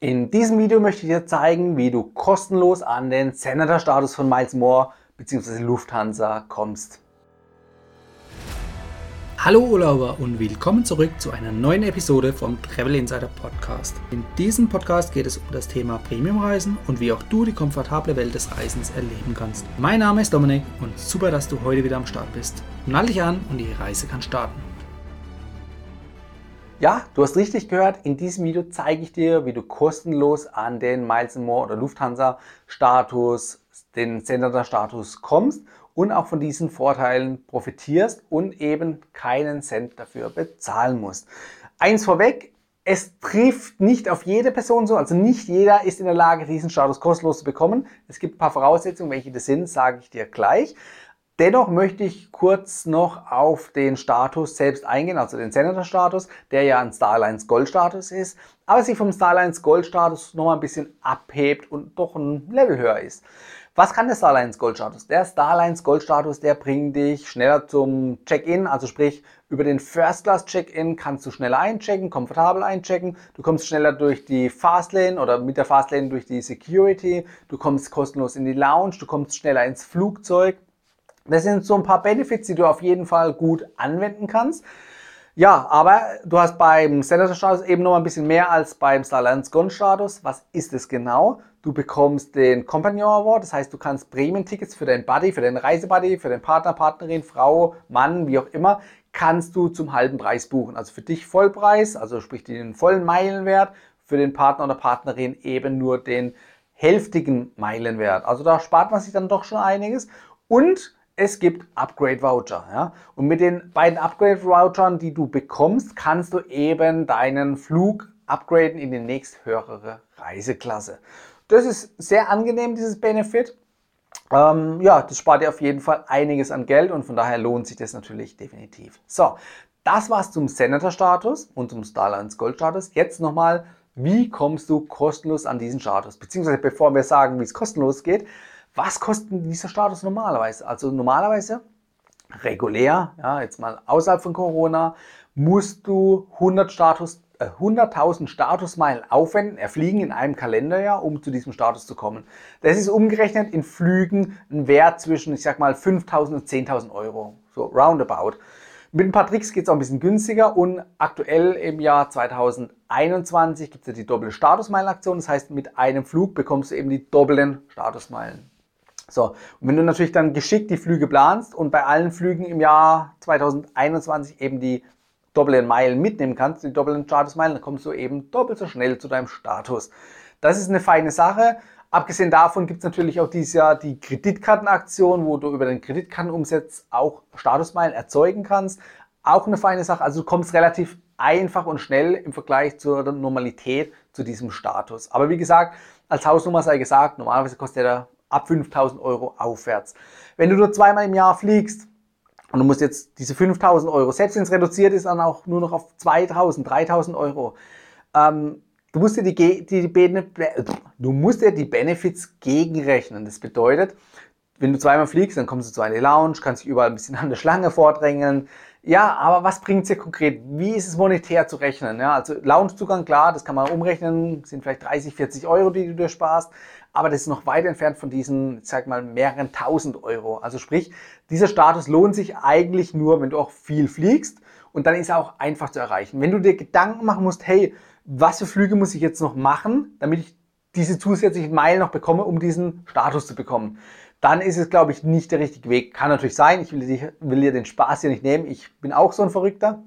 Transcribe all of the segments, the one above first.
In diesem Video möchte ich dir zeigen, wie du kostenlos an den Senator-Status von Miles More bzw. Lufthansa kommst. Hallo Urlauber und willkommen zurück zu einer neuen Episode vom Travel Insider Podcast. In diesem Podcast geht es um das Thema Premiumreisen und wie auch du die komfortable Welt des Reisens erleben kannst. Mein Name ist Dominik und super, dass du heute wieder am Start bist. Nall dich an und die Reise kann starten. Ja, du hast richtig gehört. In diesem Video zeige ich dir, wie du kostenlos an den Miles More oder Lufthansa Status, den Senator Status kommst und auch von diesen Vorteilen profitierst und eben keinen Cent dafür bezahlen musst. Eins vorweg, es trifft nicht auf jede Person so, also nicht jeder ist in der Lage, diesen Status kostenlos zu bekommen. Es gibt ein paar Voraussetzungen, welche das sind, sage ich dir gleich. Dennoch möchte ich kurz noch auf den Status selbst eingehen, also den Senator-Status, der ja ein Starlines Gold-Status ist, aber sich vom Starlines Gold-Status nochmal ein bisschen abhebt und doch ein Level höher ist. Was kann der Starlines Gold-Status? Der Starlines Gold-Status, der bringt dich schneller zum Check-in, also sprich über den First-Class-Check-in kannst du schneller einchecken, komfortabel einchecken. Du kommst schneller durch die Fastlane oder mit der Fastlane durch die Security. Du kommst kostenlos in die Lounge, du kommst schneller ins Flugzeug. Das sind so ein paar Benefits, die du auf jeden Fall gut anwenden kannst. Ja, aber du hast beim Senator Status eben noch ein bisschen mehr als beim Starlands Gun Status. Was ist es genau? Du bekommst den Companion Award, das heißt, du kannst Prämientickets für deinen Buddy, für deinen Reisebuddy, für den Partner, Partnerin, Frau, Mann, wie auch immer, kannst du zum halben Preis buchen. Also für dich Vollpreis, also sprich den vollen Meilenwert, für den Partner oder Partnerin eben nur den hälftigen Meilenwert. Also da spart man sich dann doch schon einiges. Und es gibt Upgrade Voucher. Ja? Und mit den beiden Upgrade Vouchern, die du bekommst, kannst du eben deinen Flug upgraden in die nächsthöhere Reiseklasse. Das ist sehr angenehm, dieses Benefit. Ähm, ja, das spart dir auf jeden Fall einiges an Geld und von daher lohnt sich das natürlich definitiv. So, das war's zum Senator-Status und zum Starlines Gold-Status. Jetzt nochmal, wie kommst du kostenlos an diesen Status? Beziehungsweise bevor wir sagen, wie es kostenlos geht, was kostet dieser Status normalerweise? Also normalerweise regulär, ja, jetzt mal außerhalb von Corona, musst du 100 Status 100.000 äh, Statusmeilen aufwenden, erfliegen in einem Kalenderjahr, um zu diesem Status zu kommen. Das ist umgerechnet in Flügen ein Wert zwischen, ich sag mal, 5.000 und 10.000 Euro. So roundabout. Mit ein paar Tricks geht es auch ein bisschen günstiger und aktuell im Jahr 2021 gibt es ja die doppelte Statusmeilenaktion. Das heißt, mit einem Flug bekommst du eben die doppelten Statusmeilen. So, und wenn du natürlich dann geschickt die Flüge planst und bei allen Flügen im Jahr 2021 eben die doppelten Meilen mitnehmen kannst, die doppelten Statusmeilen, dann kommst du eben doppelt so schnell zu deinem Status. Das ist eine feine Sache. Abgesehen davon gibt es natürlich auch dieses Jahr die Kreditkartenaktion, wo du über den Kreditkartenumsatz auch Statusmeilen erzeugen kannst. Auch eine feine Sache. Also du kommst relativ einfach und schnell im Vergleich zur Normalität zu diesem Status. Aber wie gesagt, als Hausnummer sei gesagt, normalerweise kostet der ab 5000 Euro aufwärts. Wenn du nur zweimal im Jahr fliegst und du musst jetzt diese 5000 Euro, selbst wenn es reduziert ist, dann auch nur noch auf 2000, 3000 Euro, ähm, du, musst dir die, die, die, du musst dir die Benefits gegenrechnen. Das bedeutet, wenn du zweimal fliegst, dann kommst du zu einer Lounge, kannst dich überall ein bisschen an der Schlange vordrängeln. Ja, aber was bringt es konkret? Wie ist es monetär zu rechnen? Ja, also Loungezugang, klar, das kann man umrechnen, sind vielleicht 30, 40 Euro, die du dir sparst aber das ist noch weit entfernt von diesen, ich sag mal, mehreren tausend Euro. Also sprich, dieser Status lohnt sich eigentlich nur, wenn du auch viel fliegst und dann ist er auch einfach zu erreichen. Wenn du dir Gedanken machen musst, hey, was für Flüge muss ich jetzt noch machen, damit ich diese zusätzlichen Meilen noch bekomme, um diesen Status zu bekommen, dann ist es, glaube ich, nicht der richtige Weg. Kann natürlich sein, ich will dir, will dir den Spaß hier nicht nehmen, ich bin auch so ein Verrückter,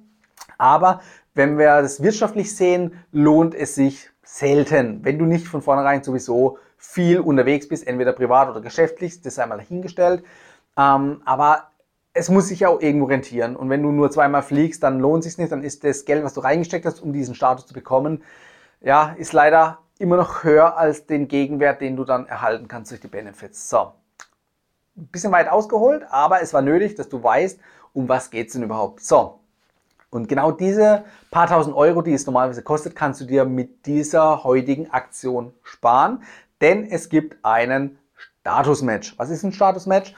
aber wenn wir das wirtschaftlich sehen, lohnt es sich selten, wenn du nicht von vornherein sowieso viel unterwegs bist, entweder privat oder geschäftlich, das sei mal dahingestellt. Ähm, aber es muss sich ja auch irgendwo rentieren. Und wenn du nur zweimal fliegst, dann lohnt sich nicht. Dann ist das Geld, was du reingesteckt hast, um diesen Status zu bekommen, ja, ist leider immer noch höher als den Gegenwert, den du dann erhalten kannst durch die Benefits. So, ein bisschen weit ausgeholt, aber es war nötig, dass du weißt, um was geht es denn überhaupt. So, und genau diese paar tausend Euro, die es normalerweise kostet, kannst du dir mit dieser heutigen Aktion sparen denn es gibt einen Status-Match. Was ist ein Status-Match?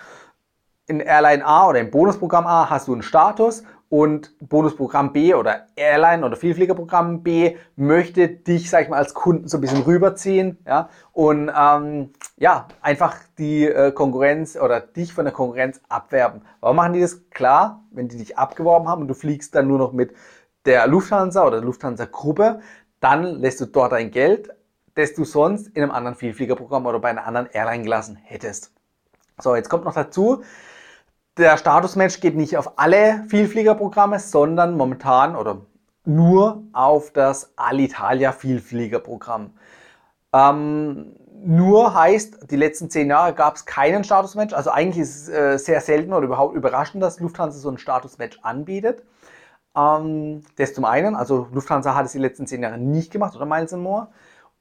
In Airline A oder im Bonusprogramm A hast du einen Status und Bonusprogramm B oder Airline oder Vielfliegerprogramm B möchte dich, sag ich mal, als Kunden so ein bisschen rüberziehen ja, und ähm, ja, einfach die äh, Konkurrenz oder dich von der Konkurrenz abwerben. Warum machen die das? Klar, wenn die dich abgeworben haben und du fliegst dann nur noch mit der Lufthansa oder der Lufthansa-Gruppe, dann lässt du dort dein Geld, das du sonst in einem anderen Vielfliegerprogramm oder bei einer anderen Airline gelassen hättest. So, jetzt kommt noch dazu, der Statusmatch geht nicht auf alle Vielfliegerprogramme, sondern momentan oder nur auf das Alitalia Vielfliegerprogramm. Ähm, nur heißt, die letzten zehn Jahre gab es keinen Statusmatch. Also eigentlich ist es äh, sehr selten oder überhaupt überraschend, dass Lufthansa so ein Statusmatch anbietet. Ähm, das zum einen, also Lufthansa hat es die letzten zehn Jahre nicht gemacht oder Miles More.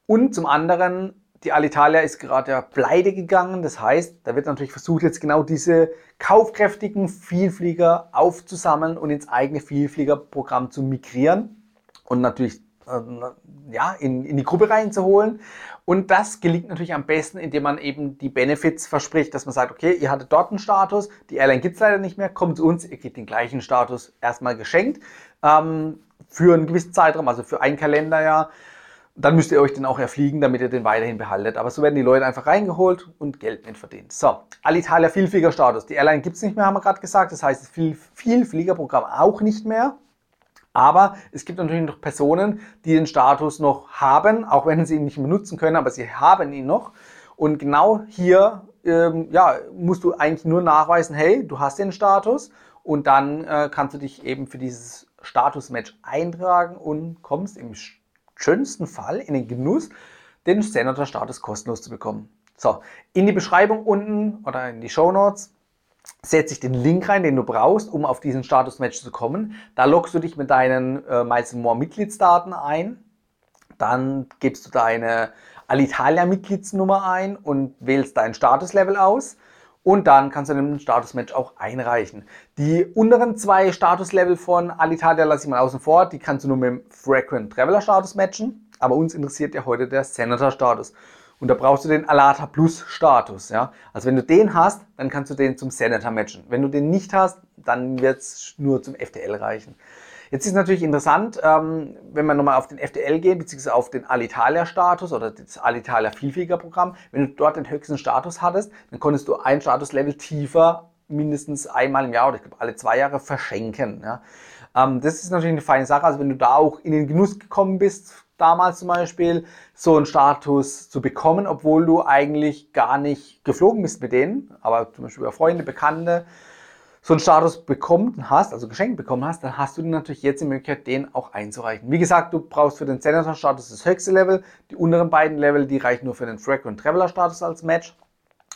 Und zum anderen die Alitalia ist gerade ja pleite gegangen. Das heißt, da wird natürlich versucht, jetzt genau diese kaufkräftigen Vielflieger aufzusammeln und ins eigene Vielfliegerprogramm zu migrieren und natürlich äh, ja, in, in die Gruppe reinzuholen. Und das gelingt natürlich am besten, indem man eben die Benefits verspricht, dass man sagt, okay, ihr hattet dort einen Status, die Airline gibt es leider nicht mehr, kommt zu uns, ihr kriegt den gleichen Status erstmal geschenkt ähm, für einen gewissen Zeitraum, also für ein Kalenderjahr dann müsst ihr euch den auch erfliegen, damit ihr den weiterhin behaltet. Aber so werden die Leute einfach reingeholt und Geld mit verdient. So, Alitalia Vielfliegerstatus. Die Airline gibt es nicht mehr, haben wir gerade gesagt. Das heißt, das Viel Vielfliegerprogramm auch nicht mehr. Aber es gibt natürlich noch Personen, die den Status noch haben, auch wenn sie ihn nicht mehr nutzen können, aber sie haben ihn noch. Und genau hier ähm, ja, musst du eigentlich nur nachweisen, hey, du hast den Status und dann äh, kannst du dich eben für dieses Status-Match eintragen und kommst im schönsten Fall in den Genuss, den Senator-Status kostenlos zu bekommen. So, in die Beschreibung unten oder in die Show Notes setze ich den Link rein, den du brauchst, um auf diesen Status-Match zu kommen. Da loggst du dich mit deinen äh, Miles More Mitgliedsdaten ein. Dann gibst du deine Alitalia-Mitgliedsnummer ein und wählst dein Statuslevel aus. Und dann kannst du den Statusmatch auch einreichen. Die unteren zwei Statuslevel von Alitalia lasse ich mal außen vor. Die kannst du nur mit dem Frequent Traveler Status matchen. Aber uns interessiert ja heute der Senator Status. Und da brauchst du den Alata Plus Status. Ja? Also wenn du den hast, dann kannst du den zum Senator matchen. Wenn du den nicht hast, dann wird es nur zum FTL reichen. Jetzt ist natürlich interessant, ähm, wenn wir nochmal auf den FDL gehen, beziehungsweise auf den Alitalia-Status oder das Alitalia Vielflieger-Programm. Wenn du dort den höchsten Status hattest, dann konntest du ein Statuslevel tiefer mindestens einmal im Jahr oder ich glaube alle zwei Jahre verschenken. Ja. Ähm, das ist natürlich eine feine Sache. Also wenn du da auch in den Genuss gekommen bist, damals zum Beispiel, so einen Status zu bekommen, obwohl du eigentlich gar nicht geflogen bist mit denen, aber zum Beispiel über Freunde, Bekannte, so einen Status bekommen hast, also geschenkt bekommen hast, dann hast du natürlich jetzt die Möglichkeit, den auch einzureichen. Wie gesagt, du brauchst für den Senator-Status das höchste Level. Die unteren beiden Level, die reichen nur für den Frequent Traveler-Status als Match.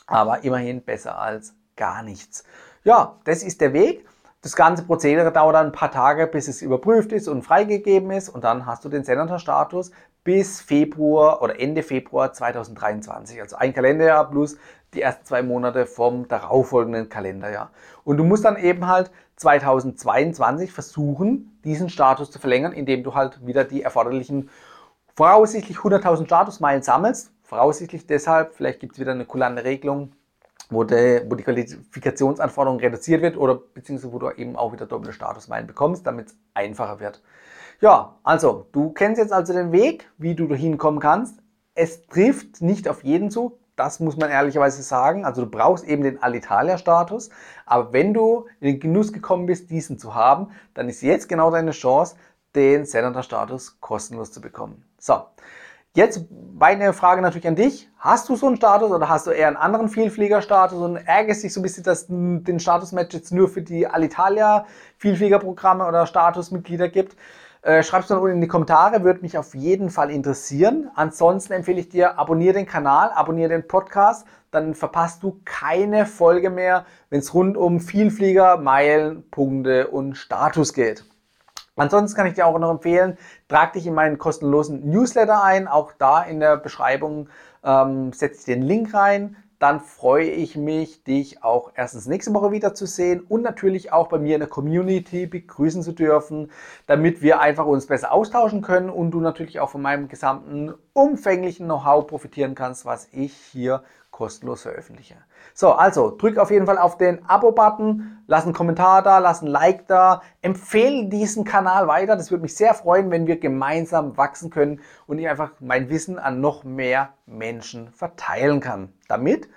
Aber immerhin besser als gar nichts. Ja, das ist der Weg. Das ganze Prozedere dauert dann ein paar Tage, bis es überprüft ist und freigegeben ist. Und dann hast du den Senator-Status bis Februar oder Ende Februar 2023. Also ein Kalenderjahr plus die ersten zwei Monate vom darauffolgenden Kalenderjahr. Und du musst dann eben halt 2022 versuchen, diesen Status zu verlängern, indem du halt wieder die erforderlichen voraussichtlich 100.000 Statusmeilen sammelst. Voraussichtlich deshalb, vielleicht gibt es wieder eine kulante Regelung, wo die, wo die Qualifikationsanforderung reduziert wird oder beziehungsweise wo du eben auch wieder doppelte Statusmeilen bekommst, damit es einfacher wird. Ja, also du kennst jetzt also den Weg, wie du hinkommen kannst. Es trifft nicht auf jeden zu, das muss man ehrlicherweise sagen. Also du brauchst eben den Alitalia-Status. Aber wenn du in den Genuss gekommen bist, diesen zu haben, dann ist jetzt genau deine Chance, den Senator-Status kostenlos zu bekommen. So, jetzt meine Frage natürlich an dich. Hast du so einen Status oder hast du eher einen anderen Vielflieger-Status und ärgerst dich so ein bisschen, dass den Status-Match jetzt nur für die Alitalia-Vielfliegerprogramme oder Statusmitglieder gibt? Äh, Schreib es dann unten in die Kommentare, würde mich auf jeden Fall interessieren. Ansonsten empfehle ich dir, abonniere den Kanal, abonniere den Podcast, dann verpasst du keine Folge mehr, wenn es rund um Vielflieger, Meilen, Punkte und Status geht. Ansonsten kann ich dir auch noch empfehlen, trag dich in meinen kostenlosen Newsletter ein. Auch da in der Beschreibung ähm, setze ich den Link rein dann freue ich mich, dich auch erstens nächste Woche wieder zu sehen und natürlich auch bei mir in der Community begrüßen zu dürfen, damit wir einfach uns besser austauschen können und du natürlich auch von meinem gesamten umfänglichen Know-how profitieren kannst, was ich hier kostenlos veröffentliche. So, also drück auf jeden Fall auf den Abo-Button, lass einen Kommentar da, lass ein Like da, empfehle diesen Kanal weiter. Das würde mich sehr freuen, wenn wir gemeinsam wachsen können und ich einfach mein Wissen an noch mehr Menschen verteilen kann, damit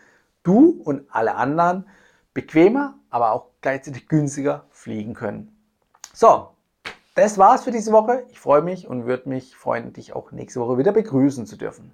du und alle anderen bequemer, aber auch gleichzeitig günstiger fliegen können. So, das war's für diese Woche. Ich freue mich und würde mich freuen, dich auch nächste Woche wieder begrüßen zu dürfen.